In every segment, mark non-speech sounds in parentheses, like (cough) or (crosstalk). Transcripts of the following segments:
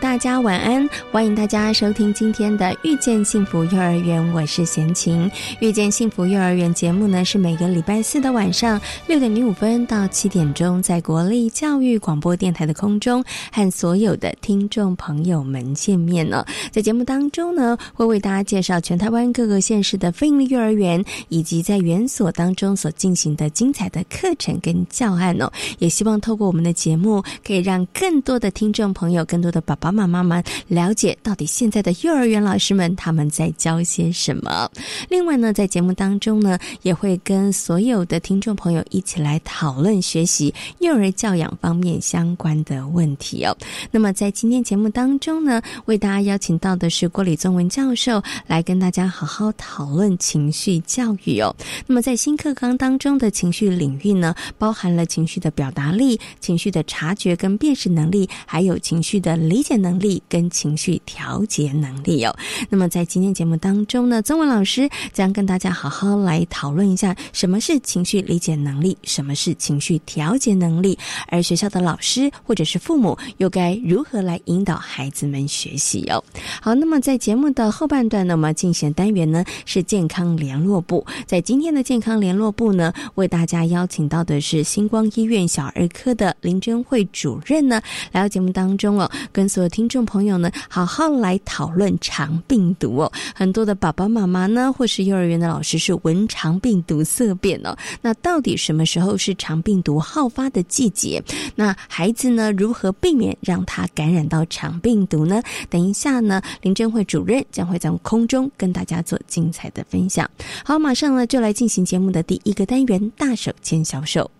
大家晚安，欢迎大家收听今天的《遇见幸福幼儿园》，我是贤琴。《遇见幸福幼儿园》节目呢，是每个礼拜四的晚上六点零五分到七点钟，在国立教育广播电台的空中和所有的听众朋友们见面了。在节目当中呢，会为大家介绍全台湾各个县市的非营利幼儿园，以及在园所当中所进行的精彩的课程跟教案哦。也希望透过我们的节目，可以让更多的听众朋友、更多的。爸爸妈妈们了解到底现在的幼儿园老师们他们在教些什么？另外呢，在节目当中呢，也会跟所有的听众朋友一起来讨论学习幼儿教养方面相关的问题哦。那么在今天节目当中呢，为大家邀请到的是郭李宗文教授来跟大家好好讨论情绪教育哦。那么在新课纲当中的情绪领域呢，包含了情绪的表达力、情绪的察觉跟辨识能力，还有情绪的理理解。能力跟情绪调节能力哦。那么在今天节目当中呢，曾文老师将跟大家好好来讨论一下什么是情绪理解能力，什么是情绪调节能力，而学校的老师或者是父母又该如何来引导孩子们学习哦。好，那么在节目的后半段呢，我们进行单元呢是健康联络部。在今天的健康联络部呢，为大家邀请到的是星光医院小儿科的林真慧主任呢，来到节目当中哦，跟所有听众朋友呢，好好来讨论肠病毒哦。很多的爸爸妈妈呢，或是幼儿园的老师是闻肠病毒色变哦。那到底什么时候是肠病毒好发的季节？那孩子呢，如何避免让他感染到肠病毒呢？等一下呢，林真慧主任将会在空中跟大家做精彩的分享。好，马上呢就来进行节目的第一个单元——大手牵小手。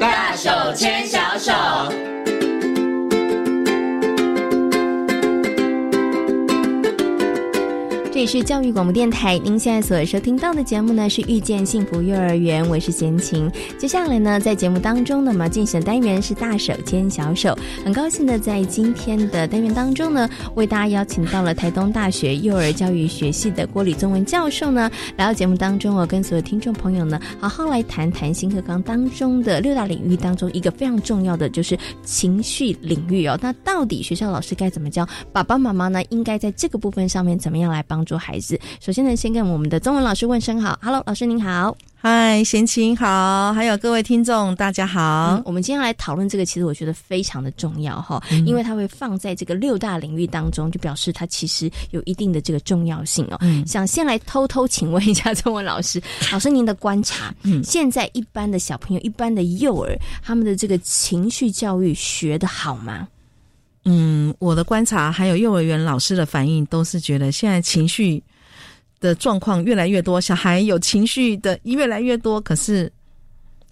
大手牵里是教育广播电台，您现在所收听到的节目呢是《遇见幸福幼儿园》，我是贤琴。接下来呢，在节目当中呢，我们要进行的单元是大手牵小手。很高兴的在今天的单元当中呢，为大家邀请到了台东大学幼儿教育学系的郭李宗文教授呢，来到节目当中，我跟所有听众朋友呢，好好来谈谈新课纲当中的六大领域当中一个非常重要的就是情绪领域哦。那到底学校老师该怎么教？爸爸妈妈呢，应该在这个部分上面怎么样来帮助？做孩子，首先呢，先跟我们的中文老师问声好，Hello，老师您好，嗨，贤琴好，还有各位听众大家好。我们今天来讨论这个，其实我觉得非常的重要哈，因为它会放在这个六大领域当中，就表示它其实有一定的这个重要性哦。想先来偷偷请问一下中文老师，(laughs) 老师您的观察，现在一般的小朋友、一般的幼儿，他们的这个情绪教育学的好吗？嗯，我的观察还有幼儿园老师的反应，都是觉得现在情绪的状况越来越多，小孩有情绪的越来越多，可是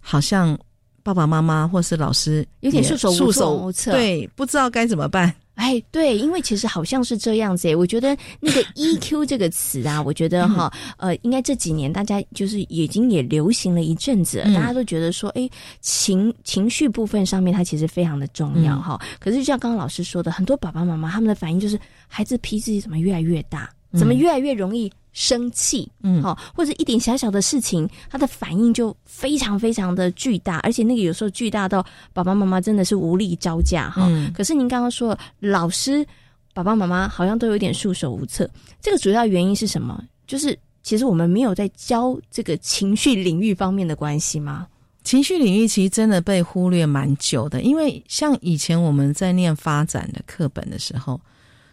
好像爸爸妈妈或是老师有点束手束手无策，对，不知道该怎么办。哎，对，因为其实好像是这样子诶。我觉得那个 (laughs) EQ 这个词啊，我觉得哈，呃，应该这几年大家就是已经也流行了一阵子，大家都觉得说，哎，情情绪部分上面它其实非常的重要哈。可是就像刚刚老师说的，很多爸爸妈妈他们的反应就是，孩子脾气怎么越来越大，怎么越来越容易。生气，嗯，好，或者一点小小的事情，他的反应就非常非常的巨大，而且那个有时候巨大到爸爸妈妈真的是无力招架哈。可是您刚刚说老师、爸爸妈妈好像都有点束手无策，这个主要原因是什么？就是其实我们没有在教这个情绪领域方面的关系吗？情绪领域其实真的被忽略蛮久的，因为像以前我们在念发展的课本的时候，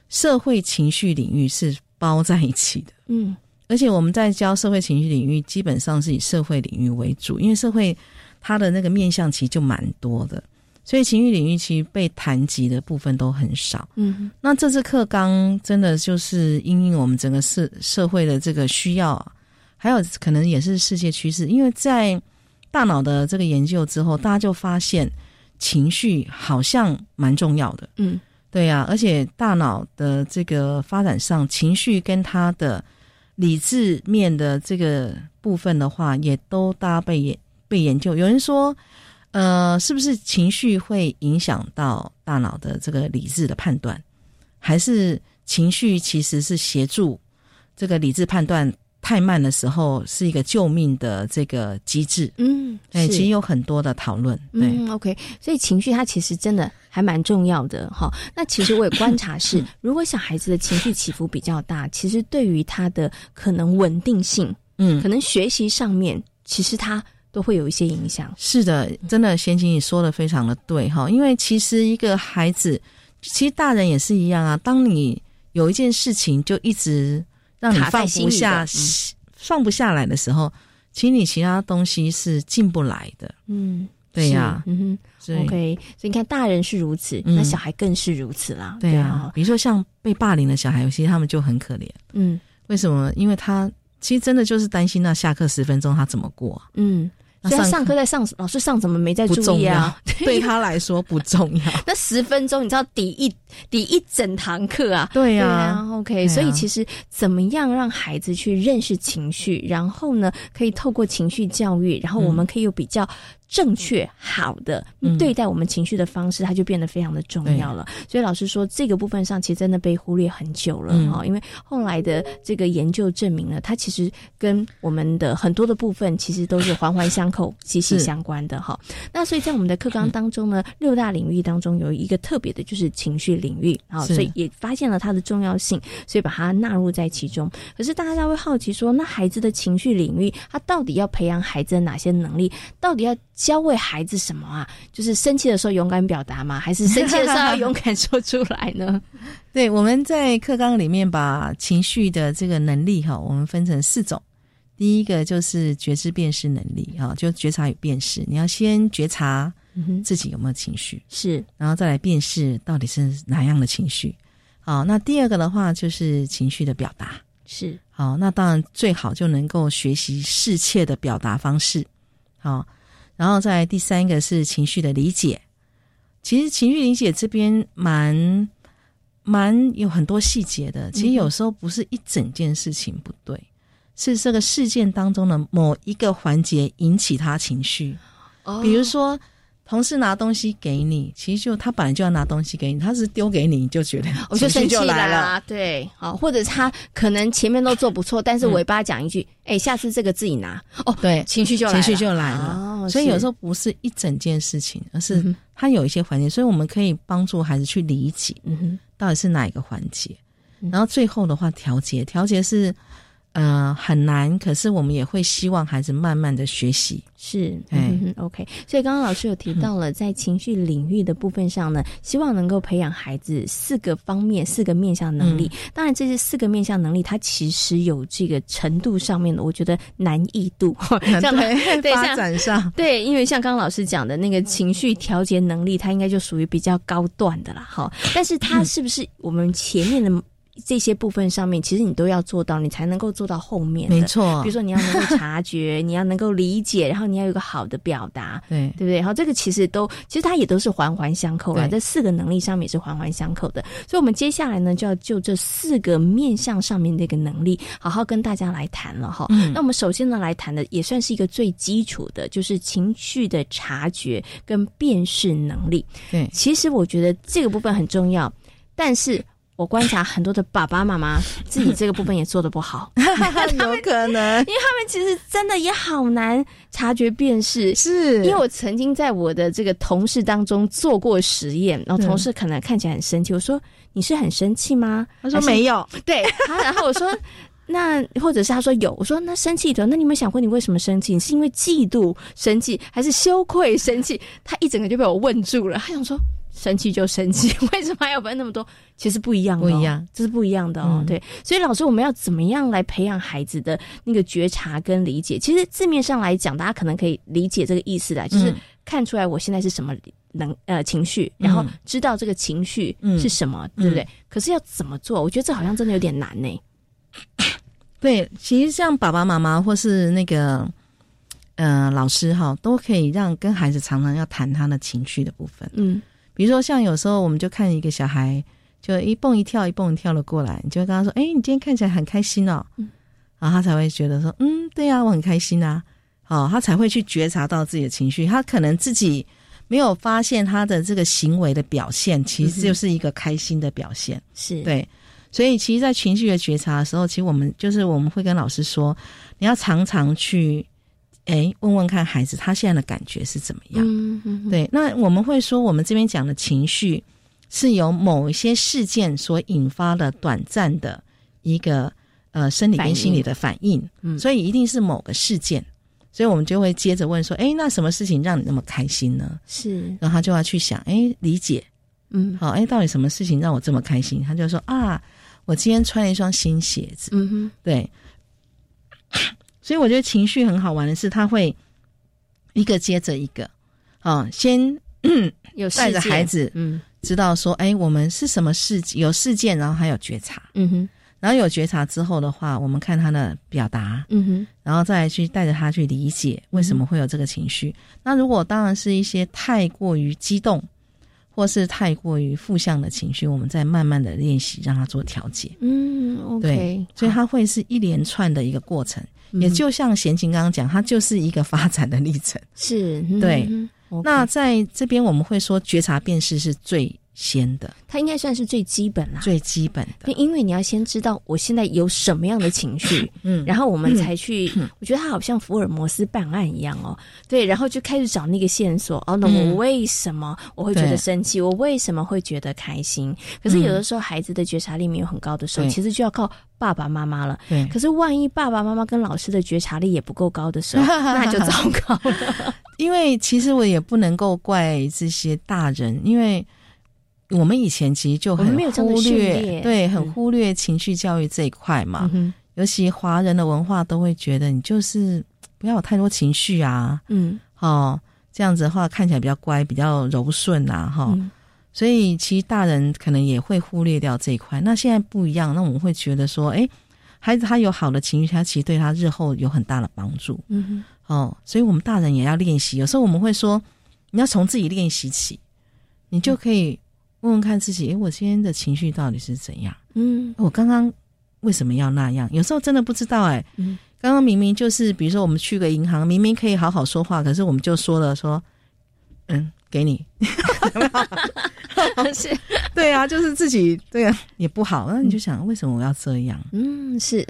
社会情绪领域是。包在一起的，嗯，而且我们在教社会情绪领域，基本上是以社会领域为主，因为社会它的那个面向其实就蛮多的，所以情绪领域其实被谈及的部分都很少。嗯，那这次课纲真的就是因应我们整个社社会的这个需要，还有可能也是世界趋势，因为在大脑的这个研究之后，大家就发现情绪好像蛮重要的。嗯，对呀、而且大脑的这个发展上，情绪跟它的理智面的这个部分的话，也都大家被研被研究。有人说，呃，是不是情绪会影响到大脑的这个理智的判断，还是情绪其实是协助这个理智判断太慢的时候，是一个救命的这个机制？嗯，哎，是其实有很多的讨论。对，嗯，OK，所以情绪它其实真的还蛮重要的哈。那其实我也观察是，(laughs) 如果小孩子的情绪起伏比较大，其实对于他的可能稳定性，嗯可，能学习上面，其实他都会有一些影响。是的，真的，贤琴你说的非常的对哈，因为其实一个孩子，其实大人也是一样啊。当你有一件事情就一直让你放不下、放不下来的时候，其实你其他东西是进不来的。嗯，对呀是嗯所以哼，OK，所以你看，大人是如此，嗯那小孩更是如此啦。对啊啊，，比如说像被霸凌的小孩，有些他们就很可怜。嗯为什么？因为他其实真的就是担心那下课十分钟他怎么过，嗯，那所以他上上课在上，老师上怎么没在注意啊？，(laughs) 对他来说不重要。(laughs) 那十分钟，你知道抵一抵一整堂课啊？对呀、啊，OK，所以其实怎么样让孩子去认识情绪，然后呢，可以透过情绪教育，然后我们可以有比较正确、好的嗯对待我们情绪的方式，它就变得非常的重要了。所以老师说，这个部分上其实真的被忽略很久了嗯哈、因为后来的这个研究证明了，它其实跟我们的很多的部分其实都是环环相扣、息息相关的哈。那所以在我们的课纲当中呢，六大领域当中有一个特别的就是情绪领域啊，所以也发现了它的重要性，所以把它纳入在其中。可是大家会好奇说，那孩子的情绪领域，他到底要培养孩子的哪些能力？到底要教会孩子什么啊？就是生气的时候勇敢表达吗？还是生气的时候要 (laughs) 勇敢说出来呢？对，我们在课纲里面把情绪的这个能力哈，我们分成四种。第一个就是觉知辨识能力哈，就觉察与辨识。你要先觉察自己有没有情绪，是然后再来辨识到底是哪样的情绪。好，那第二个的话就是情绪的表达。是，好，那当然最好就能够学习适切的表达方式。好，然后再第三个是情绪的理解。其实情绪理解这边蛮蛮有很多细节的。其实有时候不是一整件事情不对，是这个事件当中的某一个环节引起他情绪。哦比如说，同事拿东西给你，其实就他本来就要拿东西给你，他是丢给你，你就觉得 (laughs) 我就生气了。啦，对，好，或者他可能前面都做不错，但是尾巴讲一句，哎、下次这个自己拿，哦，对，情绪就来了，情绪就来了。哦，所以有时候不是一整件事情，而是嗯哼。它有一些环节，所以我们可以帮助孩子去理解嗯哼，到底是哪一个环节，嗯。然后最后的话调节，调节是呃很难，可是我们也会希望孩子慢慢的学习。是，哎嗯哼，OK。所以刚刚老师有提到了，在情绪领域的部分上呢，希望能够培养孩子四个方面、四个面向能力。当然，这些四个面向能力，它其实有这个程度上面的，我觉得难易度。(laughs) 这样对发展上，(laughs) 对，因为像刚刚老师讲的那个情绪调节能力，它应该就属于比较高段的啦，哈。但是它是不是我们前面的这些部分上面，其实你都要做到，你才能够做到后面的。没错比如，说你要能够察觉，你要能够理解，然后你要有一个好的表达。对对不对？然后，这个其实都，其实它也都是环环相扣了。这四个能力上面也是环环相扣的。所以，我们接下来呢，就要就这四个面向上面的一个能力，好好跟大家来谈了哈。嗯那我们首先呢，来谈的也算是一个最基础的，就是情绪的察觉跟辨识能力。对，其实我觉得这个部分很重要，但是我观察很多的爸爸妈妈 (laughs) 自己这个部分也做的不好，(laughs) 有可能因为他们其实真的也好难察觉辨识。是因为我曾经在我的这个同事当中做过实验，然后嗯同事可能看起来很生气，我说你是很生气吗？他说没有，对，他然后我说。那或者是他说有，我说那生气的，那你有没有想过你为什么生气？你是因为嫉妒生气，还是羞愧生气？他一整个就被我问住了。他想说生气就生气，(laughs) 为什么还要分那么多？其实不一样的、哦，不一样，这是不一样的哦。嗯对，所以老师，我们要怎么样来培养孩子的那个觉察跟理解？其实字面上来讲，大家可能可以理解这个意思啦，就是嗯看出来我现在是什么能呃情绪，然后知道这个情绪是什么，对不对？可是要怎么做？我觉得这好像真的有点难呢。(coughs) 对，其实像爸爸妈妈或是那个呃老师哈，都可以让跟孩子常常要谈他的情绪的部分。嗯，比如说像有时候我们就看一个小孩，就一蹦一跳一蹦一跳的过来，你就会跟他说：“哎，你今天看起来很开心哦。”嗯，然后他才会觉得说：“嗯，对呀，我很开心啊。”哦，他才会去觉察到自己的情绪。他可能自己没有发现他的这个行为的表现，其实就是一个开心的表现。是对。所以，其实，在情绪的觉察的时候，其实我们就是我们会跟老师说，你要常常去，哎，问问看孩子他现在的感觉是怎么样。嗯嗯。对，那我们会说，我们这边讲的情绪是由某一些事件所引发的短暂的一个呃生理跟心理的反应。嗯。所以，一定是某个事件。所以我们就会接着问说，哎，那什么事情让你那么开心呢？是。然后他就要去想，哎，理解。嗯。好，哎，到底什么事情让我这么开心？他就说啊。我今天穿了一双新鞋子，嗯哼，对，所以我觉得情绪很好玩的是，他会一个接着一个，啊，先 (coughs) 有带着孩子，嗯，知道说，哎，我们是什么事有事件，然后还有觉察，嗯哼，然后有觉察之后的话，我们看他的表达，嗯哼，然后再去带着他去理解为什么会有这个情绪。那如果当然是一些太过于激动。或是太过于负向的情绪，我们再慢慢的练习，让他做调节。嗯，对，所以它会是一连串的一个过程，也就像贤琴刚刚讲，它就是一个发展的历程。是，对。那在这边我们会说，觉察辨识是最。先的，它应该算是最基本啦，最基本的。因为你要先知道我现在有什么样的情绪，(laughs) 嗯，然后我们才去。我觉得它好像福尔摩斯办案一样哦，对，然后就开始找那个线索。哦，那我为什么我会觉得生气？我为什么会觉得开心？可是有的时候孩子的觉察力没有很高的时候，其实就要靠爸爸妈妈了。对，可是万一爸爸妈妈跟老师的觉察力也不够高的时候，(laughs) 那就糟糕了。因为其实我也不能够怪这些大人，因为。我们以前其实就很忽略，对，很忽略情绪教育这一块嘛。尤其华人的文化都会觉得你就是不要有太多情绪啊，嗯，哦，这样子的话看起来比较乖，比较柔顺啊，哈。所以其实大人可能也会忽略掉这一块。那现在不一样，那我们会觉得说，哎，孩子他有好的情绪，他其实对他日后有很大的帮助。嗯哼，哦，所以我们大人也要练习。有时候我们会说，你要从自己练习起，你就可以。问问看自己，哎，我今天的情绪到底是怎样？嗯，我刚刚为什么要那样？有时候真的不知道，哎，嗯，刚刚明明就是，比如说我们去个银行，明明可以好好说话，可是我们就说了说，嗯，给你，(laughs) 是，对啊，就是自己对啊也不好，那你就想为什么我要这样？嗯，是。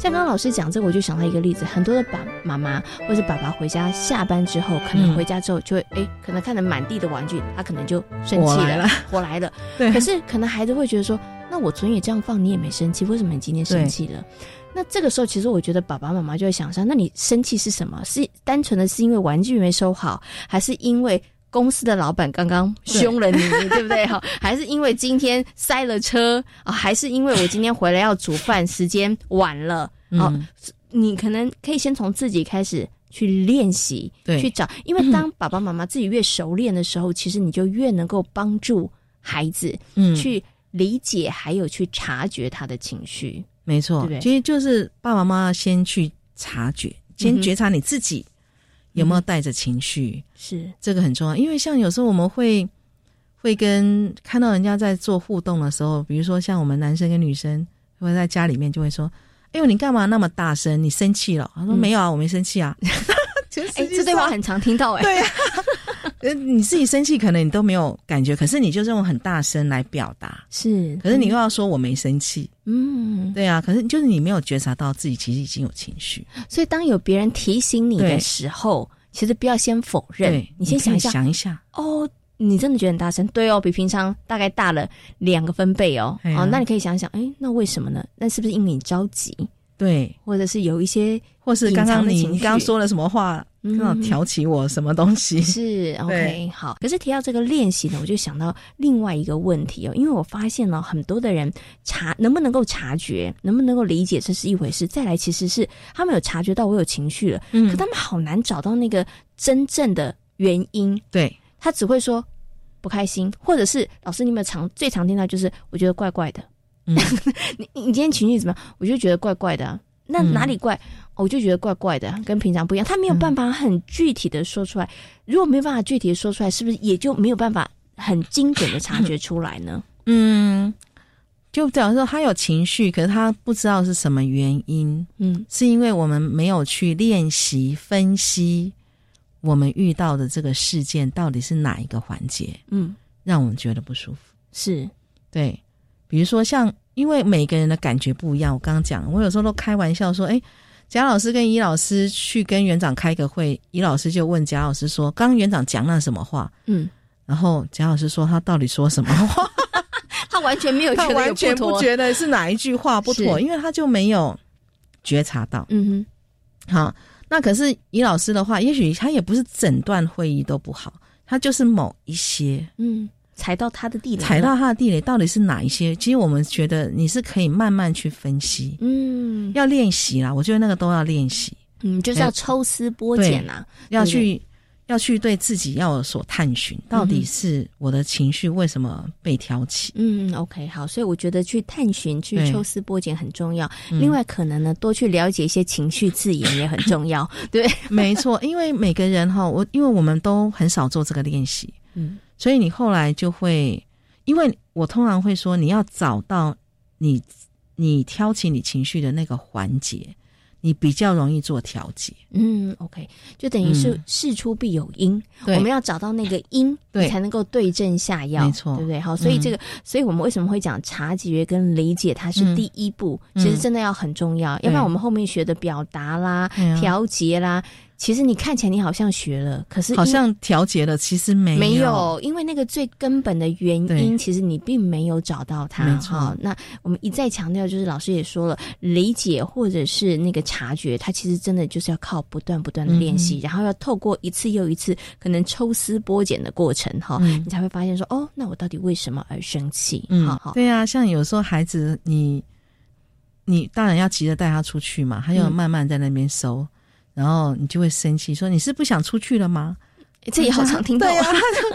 刚刚老师讲这个，我就想到一个例子，很多的爸妈妈或者爸爸回家下班之后，可能回家之后就会哎，可能看着满地的玩具，他可能就生气了，火来了。(laughs) 对。可是可能孩子会觉得说，那我昨天也这样放，你也没生气，为什么你今天生气了？那这个时候，其实我觉得爸爸妈妈就会想说，那你生气是什么？是单纯的是因为玩具没收好，还是因为公司的老板刚刚凶了你，对不对？(laughs) 哈，还是因为今天塞了车啊？还是因为我今天回来要煮饭，时间晚了？哦，你可能可以先从自己开始去练习，去找，因为当爸爸妈妈自己越熟练的时候，其实你就越能够帮助孩子，嗯，去理解还有去察觉他的情绪。没错，其实就是爸爸妈妈先去察觉，先觉察你自己有没有带着情绪，是这个很重要。因为像有时候我们会会跟看到人家在做互动的时候，比如说像我们男生跟女生会在家里面就会说。哎呦，你干嘛那么大声？你生气了？他说没有啊，我没生气啊。(laughs) 哎，这对话很常听到哎。对呀，呃，你自己生气可能你都没有感觉，可是你就是用很大声来表达。是，可是你又要说我没生气。嗯，对啊，可是就是你没有觉察到自己其实已经有情绪。所以当有别人提醒你的时候，其实不要先否认，你先想一下，想一下哦。你真的觉得很大声？对哦，比平常大概大了两个分贝哦。哦，那你可以想想，哎，那为什么呢？那是不是因为你着急？对，或者是有一些，或是刚刚你你刚刚说了什么话嗯，挑起我什么东西？(laughs) 是 OK 好。可是提到这个练习呢，我就想到另外一个问题哦，因为我发现了很多的人察能不能够察觉，能不能够理解，这是一回事。再来，其实是他们有察觉到我有情绪了，嗯，可他们好难找到那个真正的原因。对他只会说不开心，或者是老师，你有没有常最常听到就是我觉得怪怪的。嗯，(laughs) 你你今天情绪怎么样？我就觉得怪怪的。那哪里怪？我就觉得怪怪的，跟平常不一样。他没有办法很具体的说出来。如果没有办法具体的说出来，是不是也就没有办法很精准的察觉出来呢？(laughs) 嗯，就假如说他有情绪，可是他不知道是什么原因。嗯，是因为我们没有去练习分析我们遇到的这个事件到底是哪一个环节？嗯，让我们觉得不舒服。是，对，比如说像。因为每个人的感觉不一样，我刚刚讲，我有时候都开玩笑说，哎，贾老师跟尹老师去跟园长开个会，尹老师就问贾老师说，刚刚园长讲了什么话？嗯，然后贾老师说他到底说什么话？他完全没有，他完全不觉得是哪一句话不妥，因为他就没有觉察到。嗯哼，好，那可是尹老师的话，也许他也不是整段会议都不好，他就是某一些，嗯。踩到他的地雷，踩到他的地雷到底是哪一些？其实我们觉得你是可以慢慢去分析，嗯，要练习啦。我觉得那个都要练习，嗯，就是要抽丝剥茧呐，要去要去对自己要有所探寻，到底是我的情绪为什么被挑起？嗯，OK，好，所以我觉得去探寻、去抽丝剥茧很重要。另外，可能呢，多去了解一些情绪字眼也很重要。(laughs) 对，没错，因为每个人哈，我因为我们都很少做这个练习，嗯。所以你后来就会，因为我通常会说，你要找到你你挑起你情绪的那个环节，你比较容易做调节。嗯，OK，就等于是事出必有因，我们要找到那个因，对，才能够对症下药，没错，对不对？好，所以这个，所以我们为什么会讲察觉跟理解，它是第一步，其实真的要很重要，要不然我们后面学的表达啦、调节啦。其实你看起来你好像学了，可是好像调节了，其实没没有，因为那个最根本的原因，其实你并没有找到它。没错，那我们一再强调，就是老师也说了，理解或者是那个察觉，它其实真的就是要靠不断不断的练习，然后要透过一次又一次可能抽丝剥茧的过程，哈，你才会发现说，哦，那我到底为什么而生气？嗯，好，对啊，像有时候孩子，你你当然要急着带他出去嘛，他要慢慢在那边收。然后你就会生气，说你是不想出去了吗？这也好常听到。对呀，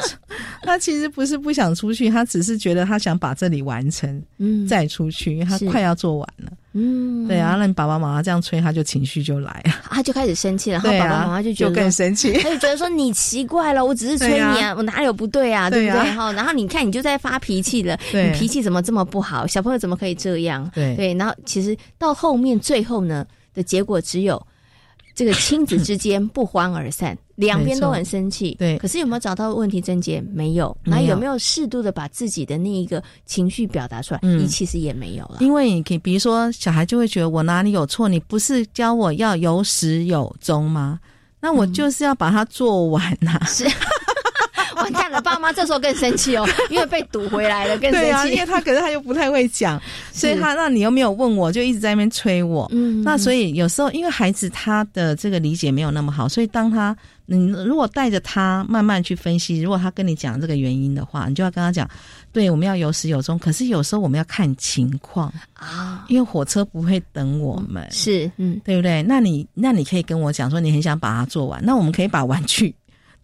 (laughs) 他其实不是不想出去，他只是觉得他想把这里完成，嗯，再出去，因为他快要做完了。嗯，对啊，那你爸爸妈妈这样催，他就情绪就来了，他就开始生气了。然后爸爸妈妈就觉得更生气，(laughs) 他就觉得说你奇怪了，我只是催你啊，我哪有不对啊，对不对？哈，然后你看你就在发脾气了，你脾气怎么这么不好？小朋友怎么可以这样？对对，然后其实到后面最后呢的结果只有。这个亲子之间不欢而散，(laughs) 两边都很生气。对，可是有没有找到问题症结？没有。那有没有适度的把自己的那一个情绪表达出来？嗯，其实也没有了。因为你可以，比如说，小孩就会觉得我哪里有错？你不是教我要有始有终吗？那我就是要把它做完呐。是。(laughs) 完蛋了，爸妈这时候更生气哦，因为被堵回来了，更生气。对啊，因为他可是他又不太会讲，(laughs) 所以他那你又没有问我，就一直在那边催我。嗯，那所以有时候因为孩子他的这个理解没有那么好，所以当他你如果带着他慢慢去分析，如果他跟你讲这个原因的话，你就要跟他讲，对，我们要有始有终。可是有时候我们要看情况啊，因为火车不会等我们，是嗯，对不对？那你那你可以跟我讲说，你很想把它做完，那我们可以把玩具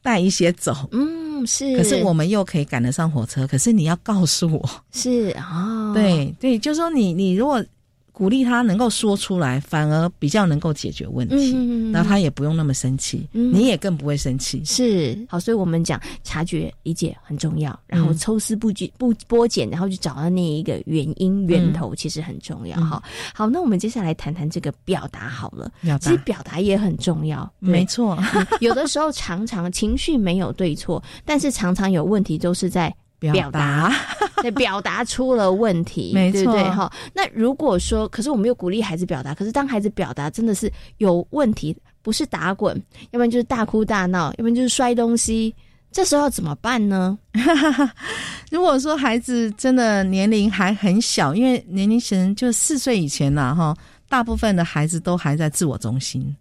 带一些走，嗯。是，可是我们又可以赶得上火车。可是你要告诉我，是啊，对对，就是说你你如果。鼓励他能够说出来，反而比较能够解决问题，然后他也不用那么生气，你也更不会生气。是好，所以我们讲察觉理解很重要，然后抽丝不剥茧，然后去找到那一个原因源头，其实很重要。哈，好，那我们接下来谈谈这个表达好了。其实表达也很重要，没错。有的时候常常情绪没有对错，但是常常有问题都是在。表达，对，(laughs) 表达出了问题，没错，哈。那如果说，可是我们又鼓励孩子表达，可是当孩子表达真的是有问题，不是打滚，要不然就是大哭大闹，要不然就是摔东西，这时候怎么办呢？(laughs) 如果说孩子真的年龄还很小，因为年龄层就四岁以前呐，哈，大部分的孩子都还在自我中心。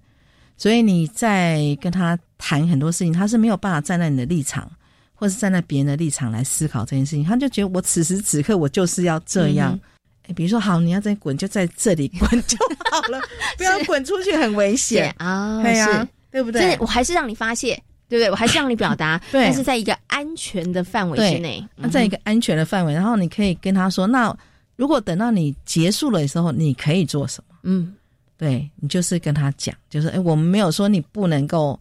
所以你在跟他谈很多事情，他是没有办法站在你的立场，或是站在别人的立场来思考这件事情。他就觉得我此时此刻我就是要这样。哎，比如说，好，你要再滚，就在这里滚就好了，(laughs) 不要滚出去，很危险啊。对呀，对不对？我还是让你发泄，对不对？我还是让你表达，(laughs) 但是在一个安全的范围之内。那在一个安全的范围，然后你可以跟他说：“那如果等到你结束了的时候，你可以做什么？”嗯。对你就是跟他讲，就是哎，我们没有说你不能够，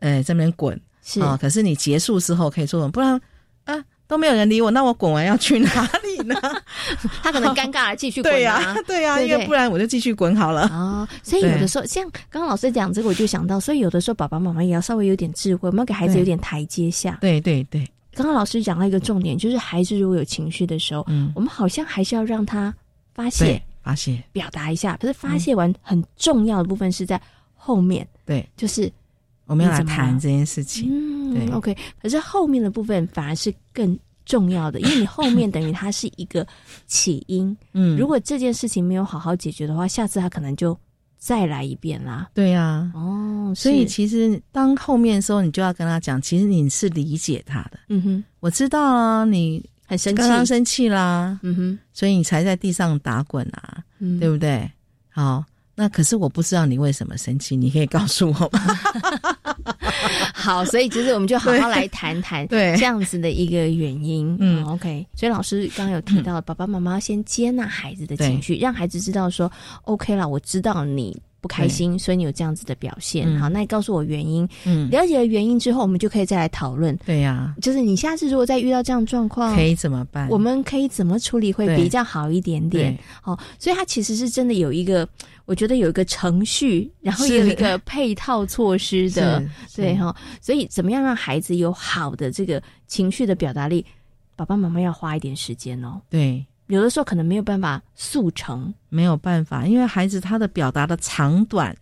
呃，在那边滚是啊，可是你结束之后可以做什么？不然啊，都没有人理我，那我滚完要去哪里呢？(laughs) 他可能尴尬了，继续滚对呀，对呀，因为不然我就继续滚好了啊。所以有的时候，像刚刚老师讲这个，我就想到，所以有的时候爸爸妈妈也要稍微有点智慧，我们要给孩子有点台阶下。对对对，刚刚老师讲到一个重点，就是孩子如果有情绪的时候，嗯，我们好像还是要让他发泄。发泄，表达一下。可是发泄完，很重要的部分是在后面。对，就是我们要来谈这件事情。嗯，对，OK。可是后面的部分反而是更重要的，因为你后面等于它是一个起因。嗯，如果这件事情没有好好解决的话，下次他可能就再来一遍啦。对呀，哦，所以其实当后面的时候，你就要跟他讲，其实你是理解他的。嗯哼，我知道啊，你。很生气，刚刚生气啦，嗯哼，所以你才在地上打滚啊，对不对？好，那可是我不知道你为什么生气，你可以告诉我吗？(laughs) 好，所以其实我们就好好来谈谈 (laughs) 对这样子的一个原因。嗯，OK。所以老师刚刚有提到，爸爸妈妈先接纳孩子的情绪，让孩子知道说，OK 了，我知道你。不开心，所以你有这样子的表现。好，那你告诉我原因。嗯，了解了原因之后，我们就可以再来讨论。对呀，就是你下次如果再遇到这样状况，可以怎么办？我们可以怎么处理会比较好一点点？哦，所以他其实是真的有一个，我觉得有一个程序，然后有一个配套措施的。对哈，所以怎么样让孩子有好的这个情绪的表达力？爸爸妈妈要花一点时间哦。对。有的时候可能没有办法速成，没有办法，因为孩子他的表达的长短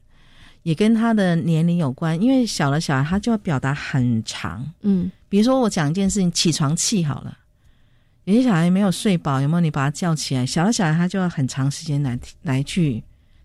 也跟他的年龄有关。因为小的小孩他就要表达很长，嗯，比如说我讲一件事情，起床气好了，有些小孩没有睡饱，有没有你把他叫起来？小的小孩他就要很长时间来来去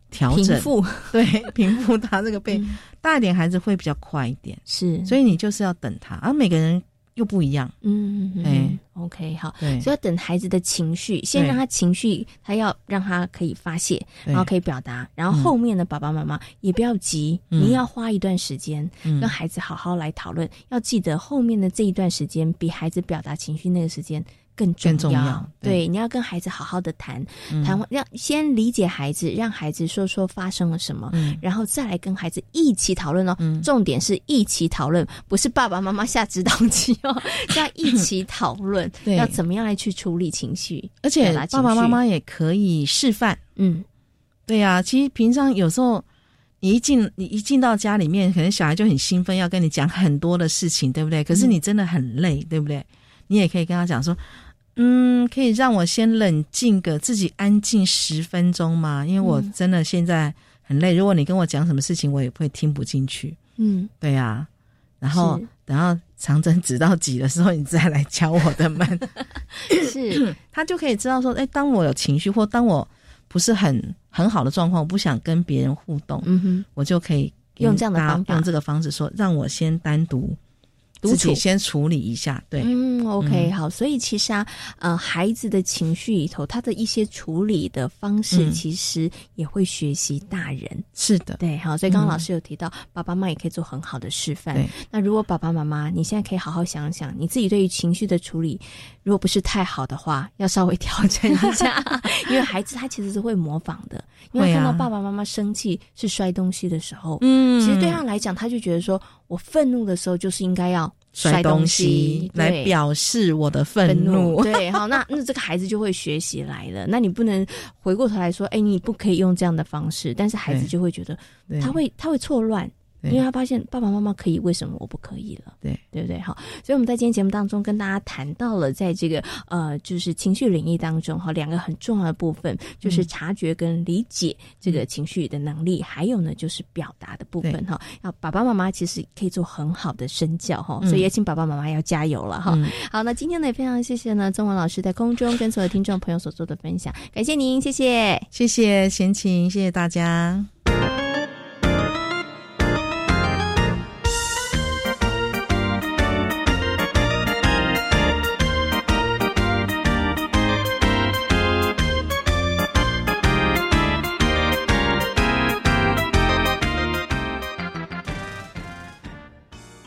调整，平复，(laughs) 对，平复他这个背。大一点孩子会比较快一点，是，所以你就是要等他，而每个人。又不一样，嗯，哎，OK，好，所以要等孩子的情绪，先让他情绪，他要让他可以发泄，然后可以表达，然后后面的爸爸妈妈也不要急，你要花一段时间跟孩子好好来讨论，要记得后面的这一段时间比孩子表达情绪那个时间。更重要，对，你要跟孩子好好的谈谈，让先理解孩子，让孩子说说发生了什么，然后再来跟孩子一起讨论哦。重点是一起讨论，不是爸爸妈妈下指导棋哦，(laughs) 要一起讨论，(laughs) 要怎么样来去处理情绪，而且爸爸妈妈也可以示范。嗯，对呀，其实平常有时候你一进你一进到家里面，可能小孩就很兴奋，要跟你讲很多的事情，对不对？可是你真的很累，对不对？你也可以跟他讲说。嗯，可以让我先冷静个，自己安静十分钟吗？因为我真的现在很累。如果你跟我讲什么事情，我也会听不进去。嗯，对呀。然后等到长征指到几的时候，你再来敲我的门。(laughs) 是，(coughs) 他就可以知道说，哎，当我有情绪或当我不是很很好的状况，我不想跟别人互动，嗯哼，我就可以用这样的方法，用这个方式说，让我先单独。自己先处理一下，对，嗯，OK，好，所以其实啊，呃，孩子的情绪里头，他的一些处理的方式，其实也会学习大人，是的，对，好，所以刚刚老师有提到，爸爸妈妈也可以做很好的示范。那如果爸爸妈妈，你现在可以好好想想，你自己对于情绪的处理，如果不是太好的话，要稍微调整一下，(laughs) 因为孩子他其实是会模仿的，因为看到爸爸妈妈生气是摔东西的时候，嗯，其实对他来讲，他就觉得说。我愤怒的时候，就是应该要摔东西来表示我的愤怒。对，(laughs) 好，那那这个孩子就会学习来了。那你不能回过头来说，哎，你不可以用这样的方式，但是孩子就会觉得，他会他会错乱。因为他发现爸爸妈妈可以，为什么我不可以了？对对不对？好，所以我们在今天节目当中跟大家谈到了，在这个呃，就是情绪领域当中哈，两个很重要的部分，就是察觉跟理解这个情绪的能力，还有呢就是表达的部分哈。要爸爸妈妈其实可以做很好的身教哈，所以也请爸爸妈妈要加油了哈。好，那今天呢也非常谢谢呢中文老师在空中跟所有听众朋友所做的分享，感谢您，谢谢，谢谢贤琴，谢谢大家。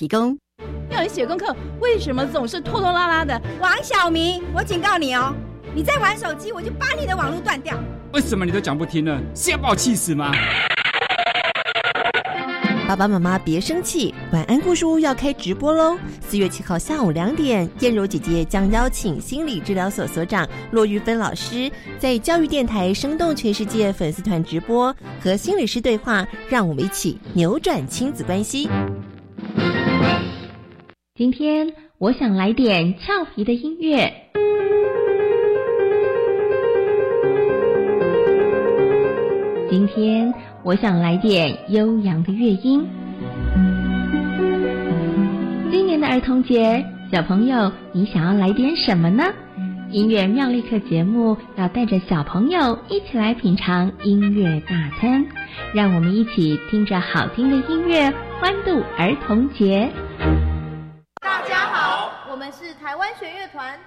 提供。要你写功课，为什么总是拖拖拉拉的？王小明，我警告你哦，你再玩手机，我就把你的网络断掉。为什么你都讲不听呢？是要把我气死吗？爸爸妈妈别生气，晚安故事屋要开直播喽！四月七号下午两点，燕柔姐姐将邀请心理治疗所所长骆玉芬老师，在教育电台生动全世界粉丝团直播，和心理师对话，让我们一起扭转亲子关系。今天我想来点俏皮的音乐。今天我想来点悠扬的乐音。今年的儿童节，小朋友，你想要来点什么呢？音乐妙丽课节目要带着小朋友一起来品尝音乐大餐，让我们一起听着好听的音乐，欢度儿童节。我是台湾弦乐团，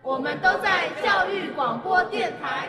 我们都在教育广播电台。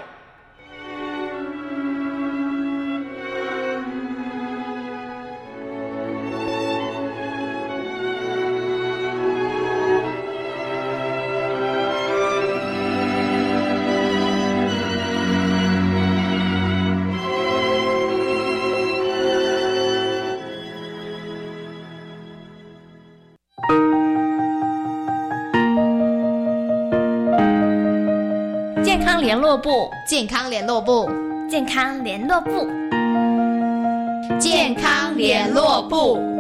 络部，健康联络部，健康联络部，健康联络部。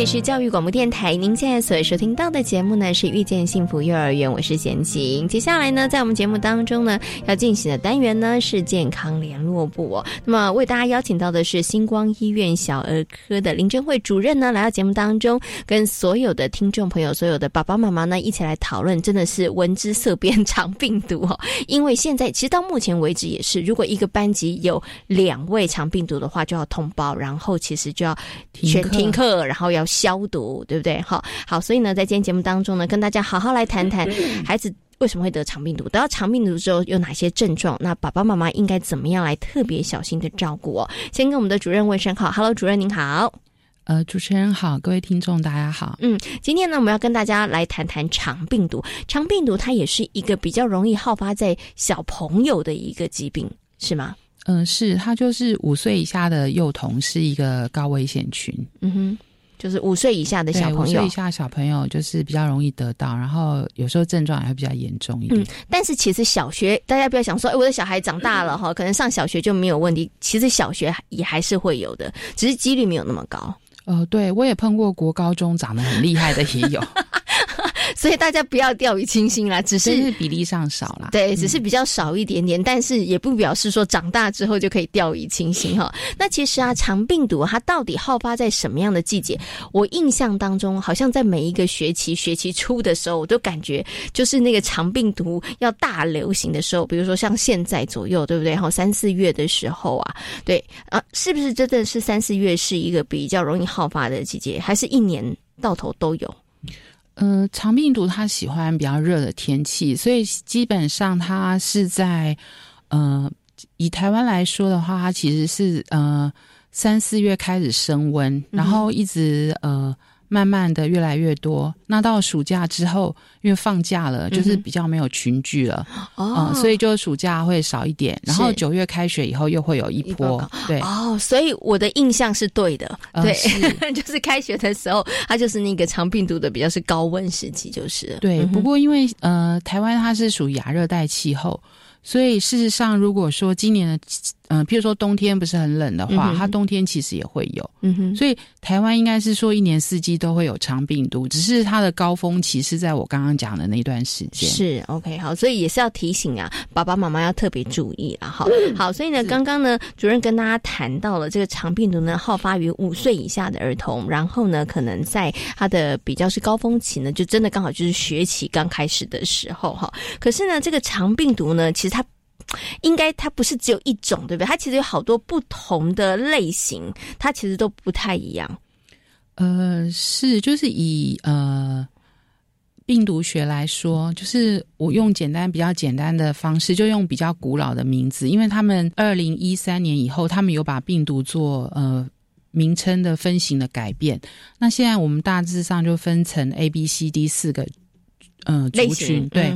这是教育广播电台，您现在所收听到的节目呢是遇见幸福幼儿园，我是贤琴。接下来呢，在我们节目当中呢，要进行的单元呢是健康联络部哦。那么为大家邀请到的是星光医院小儿科的林珍慧主任呢，来到节目当中，跟所有的听众朋友、所有的爸爸妈妈呢一起来讨论，真的是闻之色变肠病毒哦。因为现在其实到目前为止也是，如果一个班级有两位肠病毒的话，就要通报，然后其实就要全停课，然后要。消毒对不对？好，好，所以呢，在今天节目当中呢，跟大家好好来谈谈孩子为什么会得肠病毒，得到肠病毒之后有哪些症状？那爸爸妈妈应该怎么样来特别小心的照顾哦？先跟我们的主任问声好，Hello，主任您好。呃，主持人好，各位听众大家好。嗯，今天呢，我们要跟大家来谈谈肠病毒。肠病毒它也是一个比较容易好发在小朋友的一个疾病，是吗？嗯，是，它就是五岁以下的幼童是一个高危险群。嗯哼。就是五岁以下的小朋友，五岁以下小朋友就是比较容易得到，然后有时候症状也会比较严重一点。嗯，但是其实小学大家不要想说，哎，我的小孩长大了哈，可能上小学就没有问题。其实小学也还是会有的，只是几率没有那么高。呃，对我也碰过国高中长得很厉害的也有。(laughs) (laughs) 所以大家不要掉以轻心啦，只是比例上少啦，对，只是比较少一点点，但是也不表示说长大之后就可以掉以轻心哈。那其实啊，肠病毒它到底好发在什么样的季节？我印象当中，好像在每一个学期学期初的时候，我都感觉就是那个肠病毒要大流行的时候，比如说像现在左右，对不对？然后，三四月的时候啊，对啊，是不是真的是三四月是一个比较容易好发的季节，还是一年到头都有？呃，肠病毒它喜欢比较热的天气，所以基本上它是在呃，以台湾来说的话，它其实是呃三四月开始升温，然后一直呃。慢慢的越来越多，那到暑假之后，因为放假了，就是比较没有群聚了，哦，所以就暑假会少一点，然后九月开学以后又会有一波，对，哦，所以我的印象是对的，对，(laughs) 就是开学的时候，它就是那个长病毒的比较是高温时期，就是。对。不过因为呃，台湾它是属于亚热带气候，所以事实上如果说今年的嗯，譬如说冬天不是很冷的话，它冬天其实也会有。嗯哼，所以台湾应该是说一年四季都会有肠病毒，只是它的高峰期是在我刚刚讲的那段时间。是 OK 好，所以也是要提醒啊，爸爸妈妈要特别注意啊。好，好，所以呢，刚刚呢，主任跟大家谈到了这个肠病毒呢，好发于五岁以下的儿童，然后呢，可能在他的比较是高峰期呢，就真的刚好就是学期刚开始的时候哈。可是呢，这个肠病毒呢，其实它。应该它不是只有一种，对不对？它其实有好多不同的类型，它其实都不太一样。呃，是，就是以呃病毒学来说，就是我用简单比较简单的方式，就用比较古老的名字，因为他们二零一三年以后，他们有把病毒做呃名称的分型的改变。那现在我们大致上就分成 A、B、C、D 四个。嗯，族群对，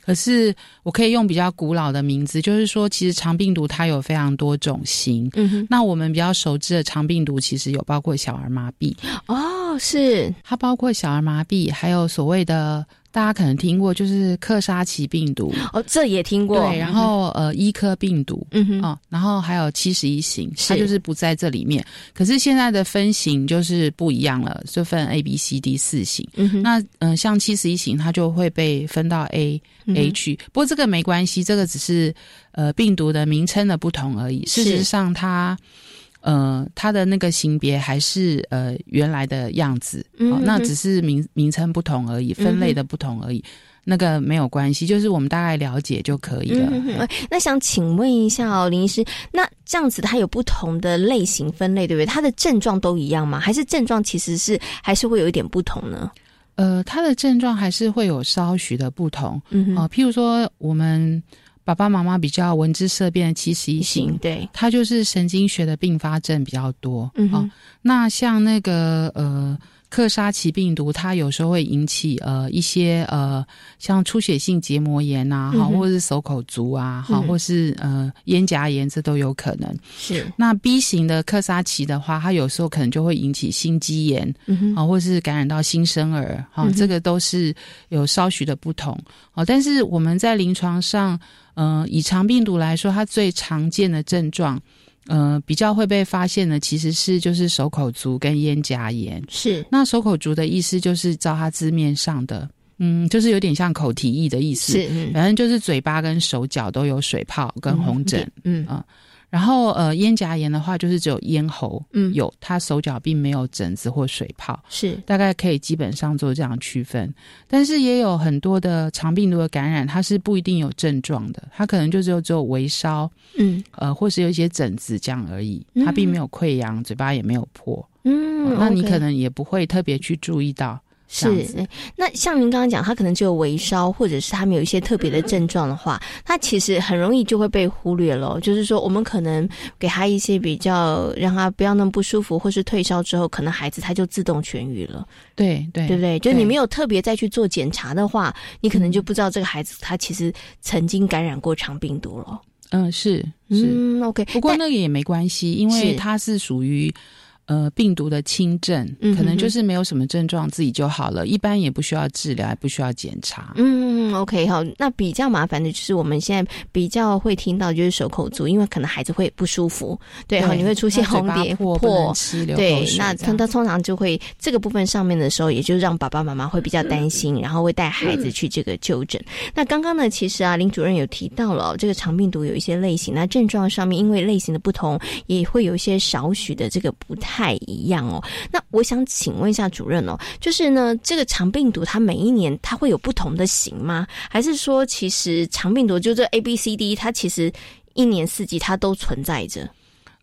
可是我可以用比较古老的名字，就是说，其实肠病毒它有非常多种型。嗯哼，那我们比较熟知的肠病毒，其实有包括小儿麻痹。哦，是它包括小儿麻痹，还有所谓的。大家可能听过，就是克沙奇病毒哦，这也听过。对，然后呃，伊科病毒，嗯哼，哦，然后还有七十一型，它就是不在这里面。可是现在的分型就是不一样了，就分 A、B、C、D 四型。嗯哼，那嗯，像七十一型，它就会被分到 A、A 区。不过这个没关系，这个只是呃病毒的名称的不同而已。事实上，它。呃，它的那个型别还是呃原来的样子，哦，那只是名名称不同而已，分类的不同而已，那个没有关系，就是我们大概了解就可以了。那想请问一下哦，林医师，那这样子它有不同的类型分类，对不对？它的症状都一样吗？还是症状其实是还是会有一点不同呢？呃，它的症状还是会有稍许的不同，嗯，哦，譬如说我们。爸爸妈妈比较闻之色变的七十一型，对，他就是神经学的并发症比较多。嗯，那像那个呃。克沙奇病毒，它有时候会引起呃一些呃像出血性结膜炎呐，哈，或者是手口足啊，哈，或是呃咽颊炎，这都有可能。是那 B 型的克沙奇的话，它有时候可能就会引起心肌炎，啊，或是感染到新生儿，哈，这个都是有稍许的不同。哦，但是我们在临床上，嗯，以肠病毒来说，它最常见的症状。呃，比较会被发现的其实是就是手口足跟咽颊炎。是，那手口足的意思就是照它字面上的，嗯，就是有点像口蹄疫的意思。是，反正就是嘴巴跟手脚都有水泡跟红疹。嗯啊。然后，呃，咽颊炎的话，就是只有咽喉，嗯，有，他手脚并没有疹子或水泡，是，大概可以基本上做这样区分。但是也有很多的肠病毒的感染，它是不一定有症状的，它可能就只有只有微烧，嗯，呃，或是有一些疹子这样而已，它并没有溃疡，嘴巴也没有破，嗯，那你可能也不会特别去注意到。是，那像您刚刚讲，他可能只有微烧，或者是他们有一些特别的症状的话，他其实很容易就会被忽略了。就是说，我们可能给他一些比较让他不要那么不舒服，或是退烧之后，可能孩子他就自动痊愈了。对对，对不对？就你没有特别再去做检查的话，你可能就不知道这个孩子他其实曾经感染过肠病毒了。嗯，是是，OK。不过那个也没关系，因为他是属于。呃，病毒的轻症，可能就是没有什么症状，自己就好了，一般也不需要治疗，也不需要检查。嗯，OK，好，那比较麻烦的就是我们现在比较会听到就是手口足，因为可能孩子会不舒服，对，好，你会出现红点破，对，那他他通常就会这个部分上面的时候，也就让爸爸妈妈会比较担心，然后会带孩子去这个就诊。那刚刚呢，其实啊，林主任有提到了这个肠病毒有一些类型，那症状上面因为类型的不同，也会有一些少许的这个不太。太一样哦，那我想请问一下主任哦，就是呢，这个肠病毒它每一年它会有不同的型吗？还是说其实肠病毒就这 A B C D 它其实一年四季它都存在着？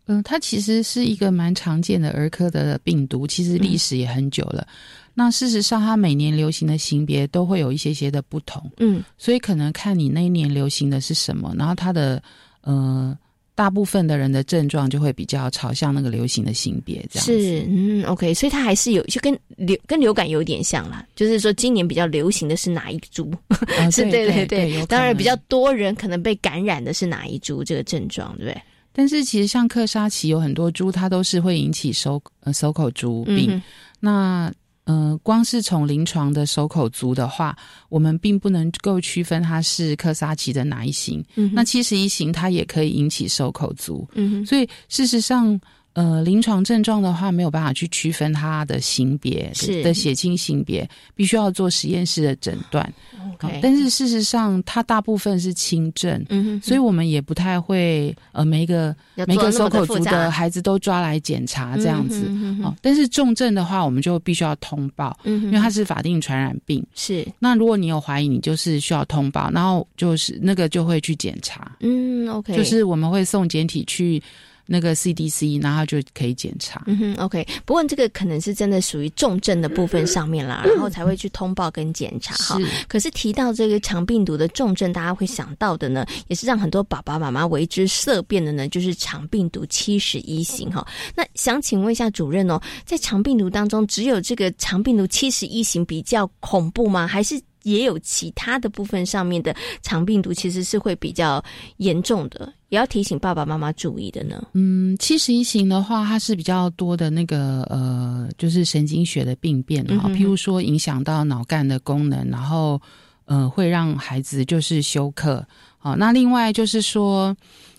嗯，它其实是一个蛮常见的儿科的病毒，其实历史也很久了。那事实上，它每年流行的型别都会有一些些的不同，嗯，所以可能看你那一年流行的是什么，然后它的呃。大部分的人的症状就会比较朝向那个流行的性别，这样是嗯，OK，所以它还是有就跟流跟流感有点像啦，就是说今年比较流行的是哪一株？(laughs) 是，对对对，当然比较多人可能被感染的是哪一株这个症状，对不对？但是其实像克沙奇有很多株，它都是会引起手呃手口足病。那呃，光是从临床的手口足的话，我们并不能够区分它是科萨奇的哪一型。嗯，那七十一型它也可以引起手口足。嗯，所以事实上。呃，临床症状的话，没有办法去区分它的性别的血清性别，必须要做实验室的诊断。OK，但是事实上，它大部分是轻症，嗯，所以我们也不太会呃，每一个每个手口族的孩子都抓来检查这样子。哦，但是重症的话，我们就必须要通报，因为它是法定传染病。是，那如果你有怀疑，你就是需要通报，然后就是那个就会去检查。嗯，OK，就是我们会送检体去。那个 CDC，然后就可以检查。嗯哼，OK。不过这个可能是真的属于重症的部分上面啦，然后才会去通报跟检查哈。可是提到这个肠病毒的重症，大家会想到的呢，也是让很多爸爸妈妈为之色变的呢，就是肠病毒七十一型哈。那想请问一下主任哦，在肠病毒当中，只有这个肠病毒七十一型比较恐怖吗？还是？也有其他的部分上面的肠病毒其实是会比较严重的，也要提醒爸爸妈妈注意的呢。嗯，七十一型的话，它是比较多的那个呃，就是神经学的病变啊，譬如说影响到脑干的功能，然后呃会让孩子就是休克。好，那另外就是说。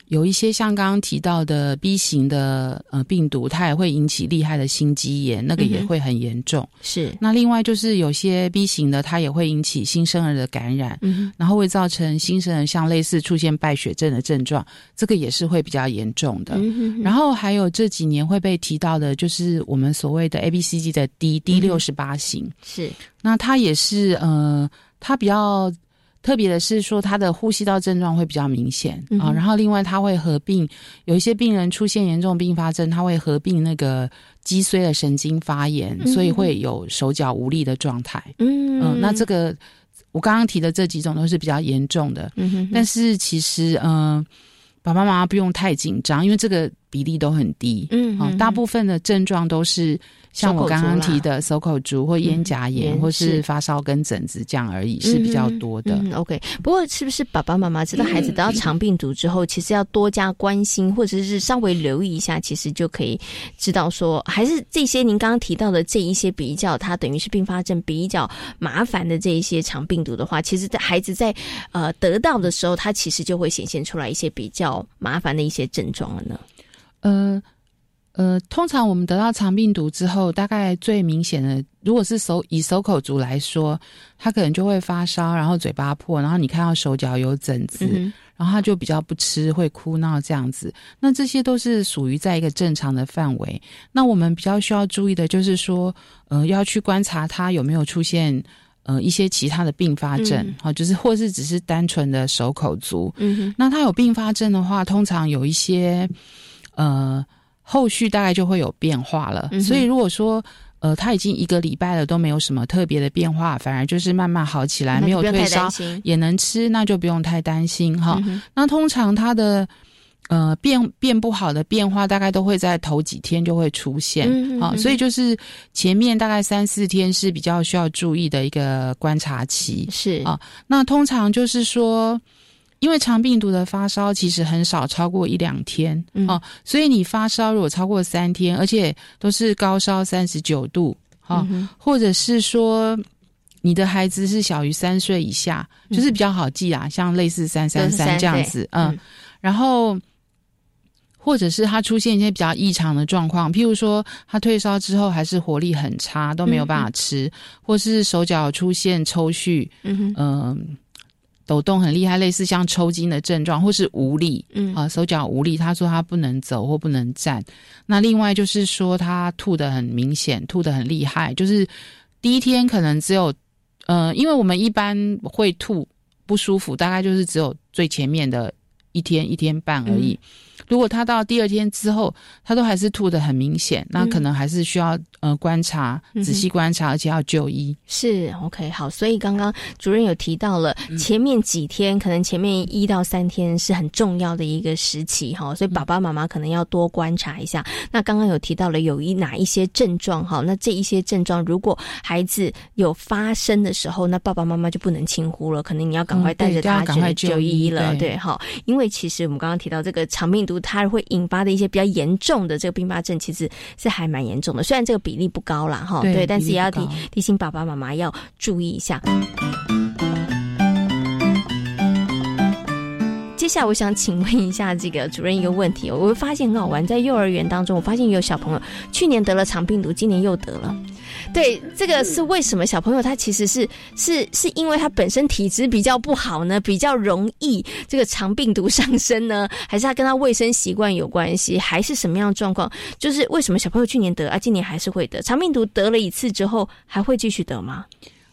有一些像刚刚提到的 B 型的呃病毒，它也会引起厉害的心肌炎，那个也会很严重。是。那另外就是有些 B 型的，它也会引起新生儿的感染，然后会造成新生儿像类似出现败血症的症状，这个也是会比较严重的。然后还有这几年会被提到的，就是我们所谓的 A B C G 的 D D 六十八型。是。那它也是呃，它比较。特别的是说，他的呼吸道症状会比较明显啊，然后另外他会合并有一些病人出现严重并发症，他会合并那个脊髓的神经发炎，所以会有手脚无力的状态。嗯，那这个我刚刚提的这几种都是比较严重的，嗯哼但是其实嗯，爸爸妈妈不用太紧张，因为这个比例都很低。嗯，啊，大部分的症状都是。像我刚刚提的，手口足或咽颊炎，或是发烧跟疹子这样而已，是比较多的。OK，不过是不是爸爸妈妈知道孩子得到肠病毒之后，其实要多加关心，或者是稍微留意一下，其实就可以知道说，还是这些您刚刚提到的这一些比较，它等于是并发症比较麻烦的这一些肠病毒的话，其实在孩子在呃得到的时候，他其实就会显现出来一些比较麻烦的一些症状了呢。呃。呃，通常我们得到肠病毒之后，大概最明显的，如果是手以手口足来说，他可能就会发烧，然后嘴巴破，然后你看到手脚有疹子，然后他就比较不吃，会哭闹这样子。那这些都是属于在一个正常的范围。那我们比较需要注意的就是说，呃，要去观察他有没有出现呃一些其他的并发症，好，就是或是只是单纯的手口足。嗯哼那他有并发症的话，通常有一些呃。后续大概就会有变化了，所以如果说呃他已经一个礼拜了都没有什么特别的变化，反而就是慢慢好起来，没有退烧，也能吃，那就不用太担心哈。那通常他的呃变变不好的变化，大概都会在头几天就会出现啊，所以就是前面大概三四天是比较需要注意的一个观察期是啊。那通常就是说。因为肠病毒的发烧其实很少超过一两天哦，所以你发烧如果超过三天，而且都是高烧三十九度，哈，或者是说你的孩子是小于三岁以下，就是比较好记啊，像类似三三三这样子，嗯，然后或者是他出现一些比较异常的状况，譬如说他退烧之后还是活力很差，都没有办法吃，或是手脚出现抽搐，嗯。抖动很厉害，类似像抽筋的症状，或是无力，嗯啊，手脚无力。他说他不能走或不能站。那另外就是说他吐的很明显，吐的很厉害。就是第一天可能只有，呃，因为我们一般会吐不舒服，大概就是只有最前面的一天一天半而已。如果他到第二天之后，他都还是吐的很明显，那可能还是需要呃观察，仔细观察，而且要就医。是 OK 好，所以刚刚主任有提到了前面几天，可能前面一到三天是很重要的一个时期哈，所以爸爸妈妈可能要多观察一下。那刚刚有提到了有一哪一些症状哈，那这一些症状如果孩子有发生的时候，那爸爸妈妈就不能轻忽了，可能你要赶快带着他去就医了。对，好，因为其实我们刚刚提到这个肠病毒。毒它会引发的一些比较严重的这个并发症，其实是还蛮严重的。虽然这个比例不高啦，哈，对，但是也要提提醒爸爸妈妈要注意一下。接下来，我想请问一下这个主任一个问题。我会发现很好玩，在幼儿园当中，我发现有小朋友去年得了肠病毒，今年又得了。对，这个是为什么？小朋友他其实是是是因为他本身体质比较不好呢，比较容易这个肠病毒上升呢，(laughs) 还是他跟他卫生习惯有关系，还是什么样的状况？就是为什么小朋友去年得啊，今年还是会得肠病毒？得了一次之后，还会继续得吗？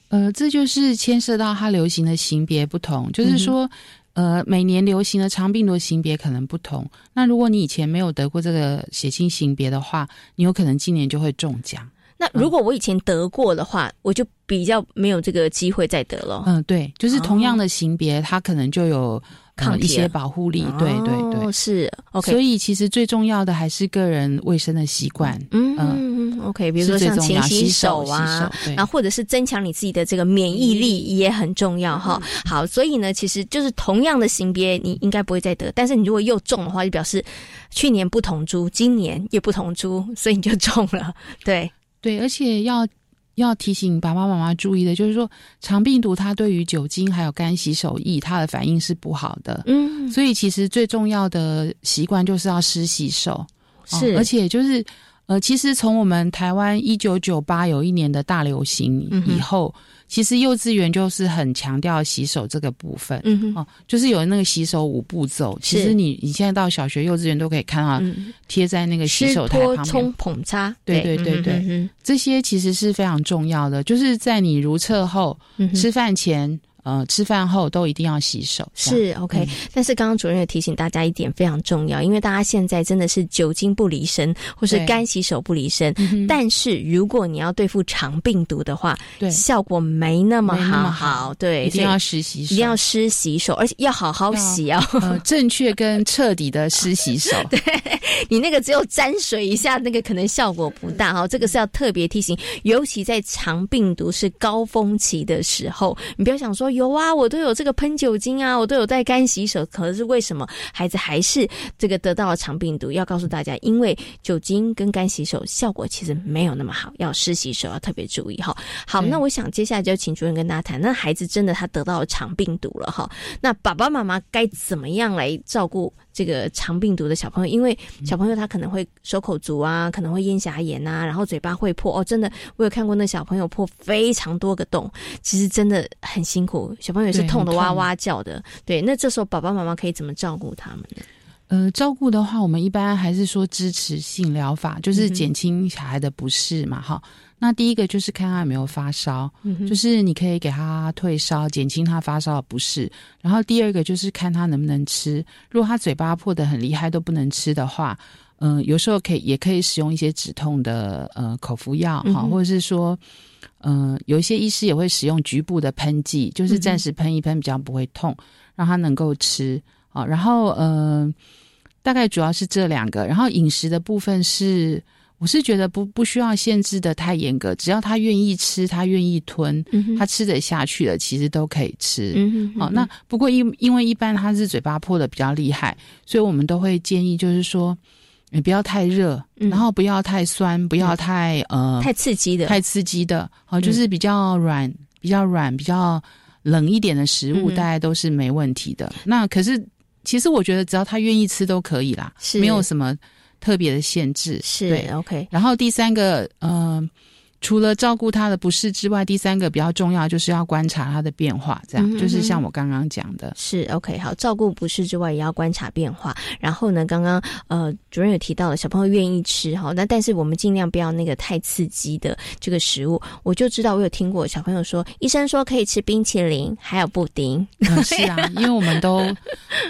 呃，这就是牵涉到它流行的型别不同，就是说。呃，每年流行的肠病毒型别可能不同。那如果你以前没有得过这个血清型别的话，你有可能今年就会中奖。那如果我以前得过的话，我就比较没有这个机会再得了。嗯，对，就是同样的型别，它可能就有。抗一些保护力，对对对，是 OK。所以其实最重要的还是个人卫生的习惯。嗯嗯 OK，比如说像勤洗手啊，然后或者是增强你自己的这个免疫力也很重要哈。好，所以呢，其实就是同样的型别，你应该不会再得。但是你如果又中的话，就表示去年不同株，今年也不同株，所以你就中了。对对，而且要。要提醒爸爸妈妈注意的，就是说肠病毒它对于酒精还有干洗手液，它的反应是不好的。嗯，所以其实最重要的习惯就是要湿洗手。是，而且就是呃，其实从我们台湾一九九八有一年的大流行以后。其实幼稚园就是很强调洗手这个部分，嗯哼哦，就是有那个洗手五步骤。其实你你现在到小学、幼稚园都可以看到贴在那个洗手台旁边，冲、捧、擦。对对对对，这些其实是非常重要的。就是在你如厕后、吃饭前。呃，吃饭后都一定要洗手，是 OK。但是刚刚主任也提醒大家一点非常重要，因为大家现在真的是酒精不离身，或是干洗手不离身。但是如果你要对付肠病毒的话，对效果没那么好。好，对，一定要湿洗手，一定要湿洗手，而且要好好洗哦，正确跟彻底的湿洗手。(laughs) 对你那个只有沾水一下，那个可能效果不大哈。这个是要特别提醒，尤其在肠病毒是高峰期的时候，你不要想说。有啊，我都有这个喷酒精啊，我都有带干洗手。可是为什么孩子还是这个得到了肠病毒？要告诉大家，因为酒精跟干洗手效果其实没有那么好，要湿洗手要特别注意哈。好，那我想接下来就请主任跟大家谈，那孩子真的他得到了肠病毒了哈，那爸爸妈妈该怎么样来照顾？这个肠病毒的小朋友，因为小朋友他可能会手口足啊，可能会咽峡炎啊，然后嘴巴会破哦。真的，我有看过那小朋友破非常多个洞，其实真的很辛苦，小朋友也是痛的哇哇叫的。对，那这时候爸爸妈妈可以怎么照顾他们呢？呃，照顾的话，我们一般还是说支持性疗法，就是减轻小孩的不适嘛，哈。那第一个就是看他有没有发烧，就是你可以给他退烧，减轻他发烧的不适。然后第二个就是看他能不能吃，如果他嘴巴破的很厉害都不能吃的话，嗯，有时候可以也可以使用一些止痛的呃口服药哈，或者是说，嗯，有一些医师也会使用局部的喷剂，就是暂时喷一喷，比较不会痛，让他能够吃啊。然后嗯，大概主要是这两个，然后饮食的部分是。我是觉得不不需要限制的太严格，只要他愿意吃，他愿意吞，他吃得下去了，其实都可以吃。好，那不过因因为一般他是嘴巴破的比较厉害，所以我们都会建议就是说，你不要太热，然后不要太酸，不要太呃太刺激的，太刺激的，好，就是比较软、比较软、比较冷一点的食物，大概都是没问题的。那可是其实我觉得只要他愿意吃都可以啦，没有什么。特别的限制是对 OK，然后第三个，嗯。除了照顾他的不适之外，第三个比较重要就是要观察他的变化，这样就是像我刚刚讲的，是 OK 好。照顾不适之外，也要观察变化。然后呢，刚刚呃主任有提到了小朋友愿意吃哈，那但是我们尽量不要那个太刺激的这个食物。我就知道我有听过小朋友说，医生说可以吃冰淇淋，还有布丁。是啊，因为我们都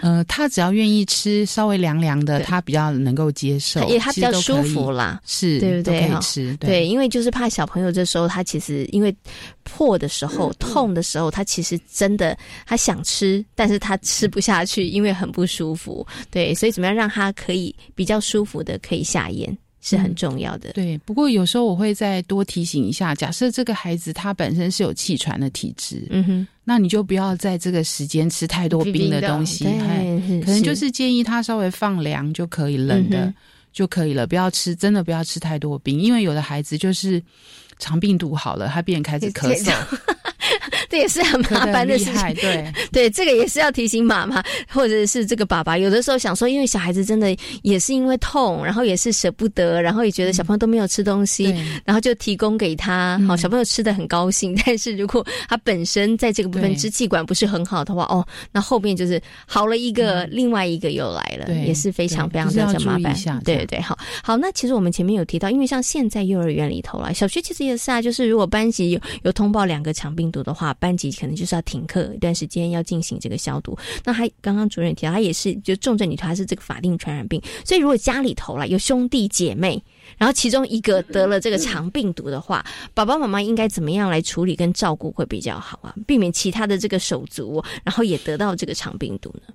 呃，他只要愿意吃稍微凉凉的，他比较能够接受，也他比较舒服啦，是对不对？可以吃对，因为就是怕小。小朋友这时候，他其实因为破的时候、痛的时候，他其实真的他想吃，但是他吃不下去，因为很不舒服。对，所以怎么样让他可以比较舒服的可以下咽？是很重要的。对，不过有时候我会再多提醒一下，假设这个孩子他本身是有气喘的体质，嗯哼，那你就不要在这个时间吃太多冰的东西，可能就是建议他稍微放凉就可以，冷的就可以了，不要吃，真的不要吃太多冰，因为有的孩子就是肠病毒好了，他便开始咳嗽。(laughs) 这也是很麻烦的事情，对 (laughs) 对，这个也是要提醒妈妈或者是这个爸爸。有的时候想说，因为小孩子真的也是因为痛，然后也是舍不得，然后也觉得小朋友都没有吃东西，然后就提供给他，好小朋友吃的很高兴。(laughs) 但是如果他本身在这个部分支气管不是很好的话，哦，那后面就是好了一个，另外一个又来了，也是非常非常的麻烦。对对对，好好。那其实我们前面有提到，因为像现在幼儿园里头啦，小学其实也是啊，就是如果班级有有通报两个强病毒的话。班级可能就是要停课一段时间，要进行这个消毒。那他刚刚主任提到，他也是就重症里头，他是这个法定传染病。所以如果家里头了有兄弟姐妹，然后其中一个得了这个肠病毒的话，爸爸妈妈应该怎么样来处理跟照顾会比较好啊？避免其他的这个手足，然后也得到这个肠病毒呢？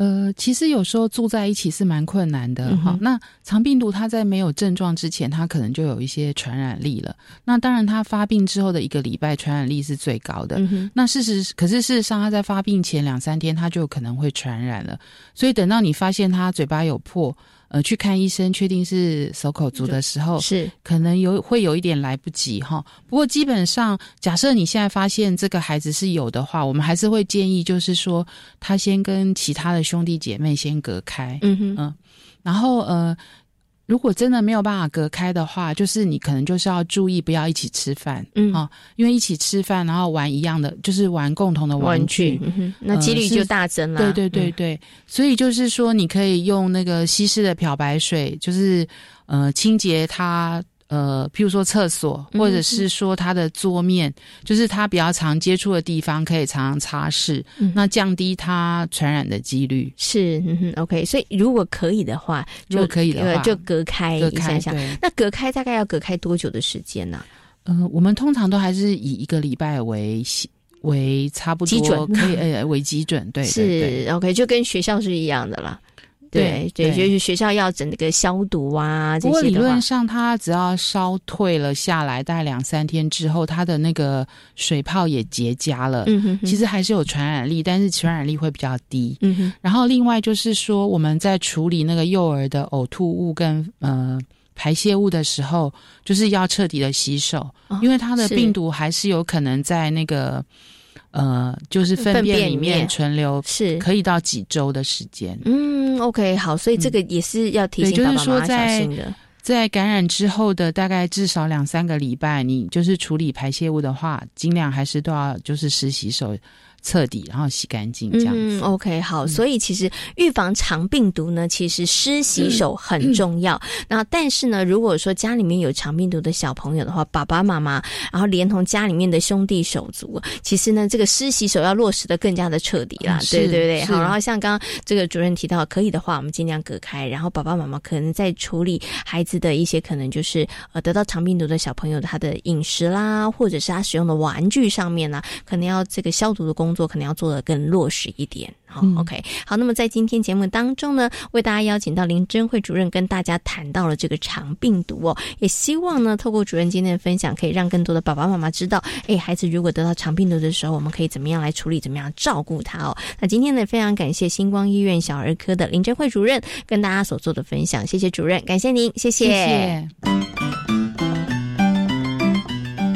呃，其实有时候住在一起是蛮困难的哈。那肠病毒它在没有症状之前，它可能就有一些传染力了。那当然，它发病之后的一个礼拜，传染力是最高的。那事实可是事实上，它在发病前两三天，它就可能会传染了。所以等到你发现它嘴巴有破。呃，去看医生，确定是手口足的时候，是可能有会有一点来不及哈。不过基本上，假设你现在发现这个孩子是有的话，我们还是会建议，就是说他先跟其他的兄弟姐妹先隔开，嗯哼，嗯，然后呃。如果真的没有办法隔开的话，就是你可能就是要注意不要一起吃饭，嗯啊，因为一起吃饭然后玩一样的，就是玩共同的玩具，那几率就大增了。对对对对，所以就是说你可以用那个稀释的漂白水，就是呃清洁它。呃，譬如说厕所，或者是说他的桌面，就是他比较常接触的地方，可以常常擦拭，那降低他传染的几率。是，OK。所以如果可以的话，如果可以的话，就隔开一下下。那隔开大概要隔开多久的时间呢？呃，我们通常都还是以一个礼拜为为差不多可以呃为基准。对，是 OK，就跟学校是一样的啦。对对，就是学校要整个消毒啊。不过理论上，它只要烧退了下来，大概两三天之后，它的那个水泡也结痂了。嗯哼，其实还是有传染力，但是传染力会比较低。嗯哼。然后另外就是说，我们在处理那个幼儿的呕吐物跟呃排泄物的时候，就是要彻底的洗手，因为它的病毒还是有可能在那个。呃，就是粪便里面存留是可以到几周的时间。嗯，OK，好，所以这个也是要提醒爸爸妈妈小心的。在感染之后的大概至少两三个礼拜，你就是处理排泄物的话，尽量还是都要就是湿洗手。彻底，然后洗干净，这样子。OK，好。所以其实预防肠病毒呢，其实湿洗手很重要。那但是呢，如果说家里面有肠病毒的小朋友的话，爸爸妈妈，然后连同家里面的兄弟手足，其实呢，这个湿洗手要落实的更加的彻底啦。对对对，好。然后像刚刚这个主任提到，可以的话，我们尽量隔开。然后爸爸妈妈可能在处理孩子的一些可能就是呃得到肠病毒的小朋友他的饮食啦，或者是他使用的玩具上面呢，可能要这个消毒的工。工作可能要做的更落实一点，好，OK，好。那么在今天节目当中呢，为大家邀请到林珍慧主任跟大家谈到了这个肠病毒哦，也希望呢，透过主任今天的分享，可以让更多的爸爸妈妈知道，哎，孩子如果得到肠病毒的时候，我们可以怎么样来处理，怎么样照顾他哦。那今天呢，非常感谢星光医院小儿科的林珍慧主任跟大家所做的分享，谢谢主任，感谢您，谢谢。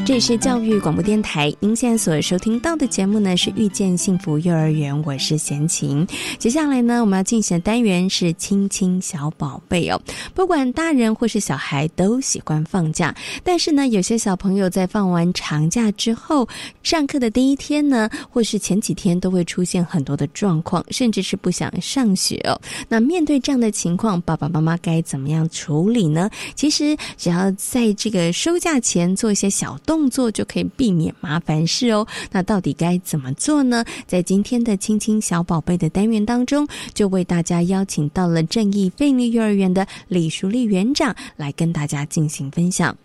这里是教育广播电台，您现在所收听到的节目呢是遇见幸福幼儿园，我是贤琴。接下来呢，我们要进行的单元是亲亲小宝贝哦。不管大人或是小孩都喜欢放假，但是呢，有些小朋友在放完长假之后，上课的第一天呢，或是前几天都会出现很多的状况，甚至是不想上学哦。那面对这样的情况，爸爸妈妈该怎么样处理呢？其实只要在这个收假前做一些小动。动作就可以避免麻烦事哦。那到底该怎么做呢？在今天的亲亲小宝贝的单元当中，就为大家邀请到了正义费力幼儿园的李淑丽园长来跟大家进行分享。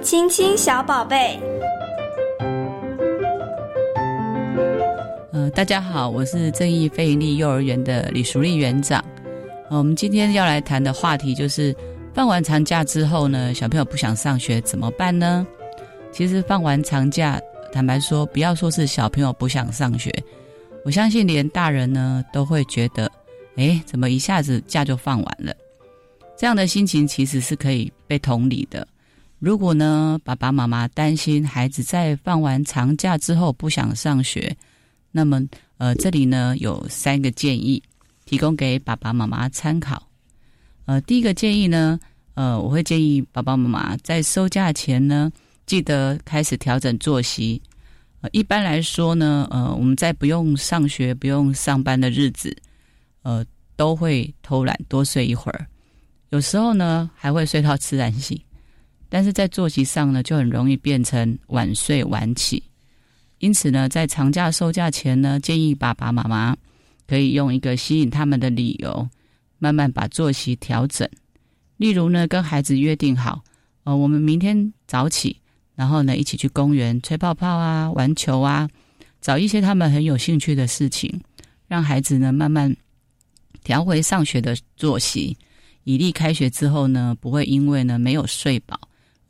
亲亲小宝贝。呃，大家好，我是正义非营利幼儿园的李淑丽园长。呃，我们今天要来谈的话题就是，放完长假之后呢，小朋友不想上学怎么办呢？其实放完长假，坦白说，不要说是小朋友不想上学，我相信连大人呢都会觉得，哎，怎么一下子假就放完了？这样的心情其实是可以被同理的。如果呢，爸爸妈妈担心孩子在放完长假之后不想上学，那么呃，这里呢有三个建议，提供给爸爸妈妈参考。呃，第一个建议呢，呃，我会建议爸爸妈妈在收假前呢，记得开始调整作息。呃，一般来说呢，呃，我们在不用上学、不用上班的日子，呃，都会偷懒多睡一会儿，有时候呢还会睡到自然醒。但是在作息上呢，就很容易变成晚睡晚起。因此呢，在长假收假前呢，建议爸爸妈妈可以用一个吸引他们的理由，慢慢把作息调整。例如呢，跟孩子约定好，呃，我们明天早起，然后呢，一起去公园吹泡泡啊，玩球啊，找一些他们很有兴趣的事情，让孩子呢慢慢调回上学的作息，以利开学之后呢，不会因为呢没有睡饱。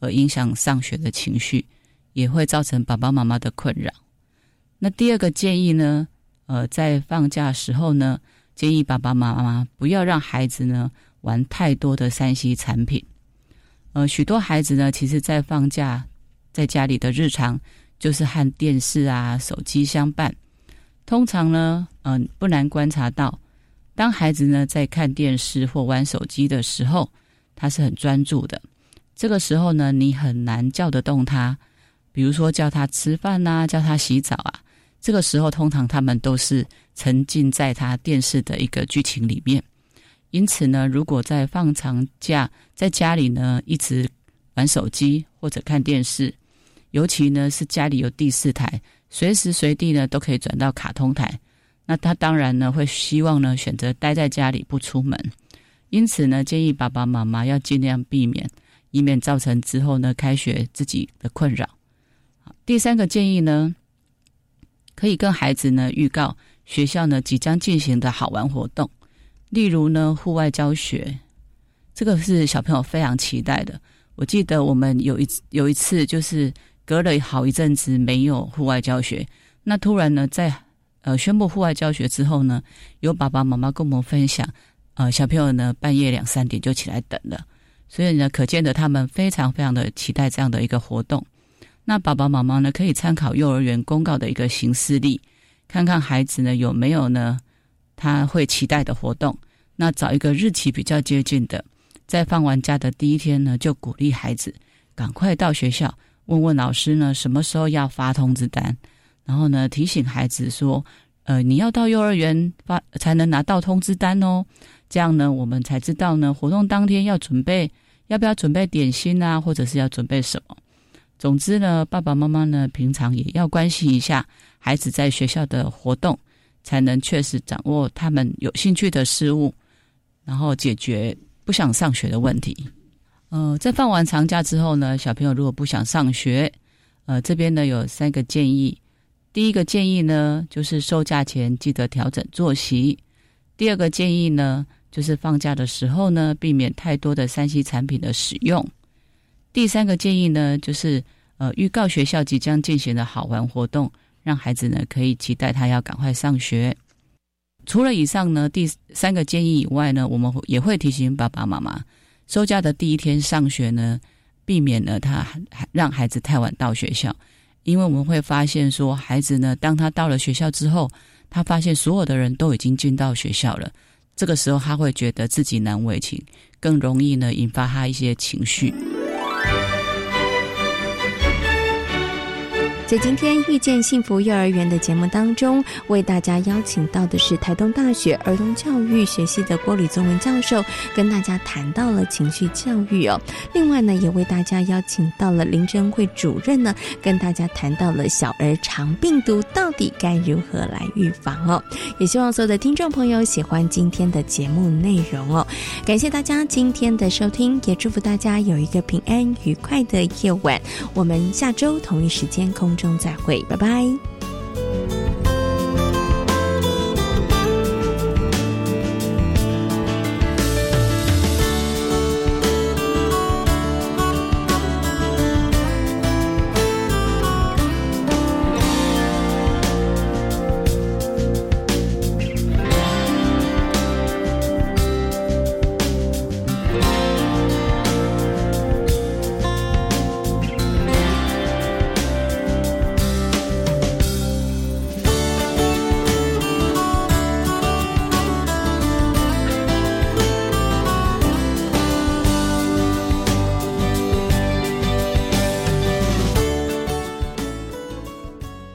而影响上学的情绪，也会造成爸爸妈妈的困扰。那第二个建议呢？呃，在放假时候呢，建议爸爸妈妈不要让孩子呢玩太多的三 C 产品。呃，许多孩子呢，其实在放假在家里的日常就是和电视啊、手机相伴。通常呢，嗯，不难观察到，当孩子呢在看电视或玩手机的时候，他是很专注的。这个时候呢，你很难叫得动他，比如说叫他吃饭呐，叫他洗澡啊。这个时候，通常他们都是沉浸在他电视的一个剧情里面。因此呢，如果在放长假，在家里呢一直玩手机或者看电视，尤其呢是家里有第四台，随时随地呢都可以转到卡通台，那他当然呢会希望呢选择待在家里不出门。因此呢，建议爸爸妈妈要尽量避免。以免造成之后呢开学自己的困扰。第三个建议呢，可以跟孩子呢预告学校呢即将进行的好玩活动，例如呢户外教学，这个是小朋友非常期待的。我记得我们有一有一次就是隔了好一阵子没有户外教学，那突然呢在呃宣布户外教学之后呢，有爸爸妈妈跟我们分享，呃小朋友呢半夜两三点就起来等了。所以呢，可见的他们非常非常的期待这样的一个活动。那爸爸妈妈呢，可以参考幼儿园公告的一个行事历，看看孩子呢有没有呢他会期待的活动。那找一个日期比较接近的，在放完假的第一天呢，就鼓励孩子赶快到学校问问老师呢什么时候要发通知单，然后呢提醒孩子说，呃，你要到幼儿园发才能拿到通知单哦。这样呢，我们才知道呢，活动当天要准备要不要准备点心啊，或者是要准备什么。总之呢，爸爸妈妈呢，平常也要关心一下孩子在学校的活动，才能确实掌握他们有兴趣的事物，然后解决不想上学的问题。呃，在放完长假之后呢，小朋友如果不想上学，呃，这边呢有三个建议。第一个建议呢，就是收假前记得调整作息。第二个建议呢。就是放假的时候呢，避免太多的三 C 产品的使用。第三个建议呢，就是呃，预告学校即将进行的好玩活动，让孩子呢可以期待他要赶快上学。除了以上呢第三个建议以外呢，我们也会提醒爸爸妈妈，收假的第一天上学呢，避免呢他让孩子太晚到学校，因为我们会发现说，孩子呢，当他到了学校之后，他发现所有的人都已经进到学校了。这个时候，他会觉得自己难为情，更容易呢引发他一些情绪。在今天遇见幸福幼儿园的节目当中，为大家邀请到的是台东大学儿童教育学系的郭吕宗文教授，跟大家谈到了情绪教育哦。另外呢，也为大家邀请到了林珍慧主任呢，跟大家谈到了小儿肠病毒到底该如何来预防哦。也希望所有的听众朋友喜欢今天的节目内容哦。感谢大家今天的收听，也祝福大家有一个平安愉快的夜晚。我们下周同一时间空中再会，拜拜。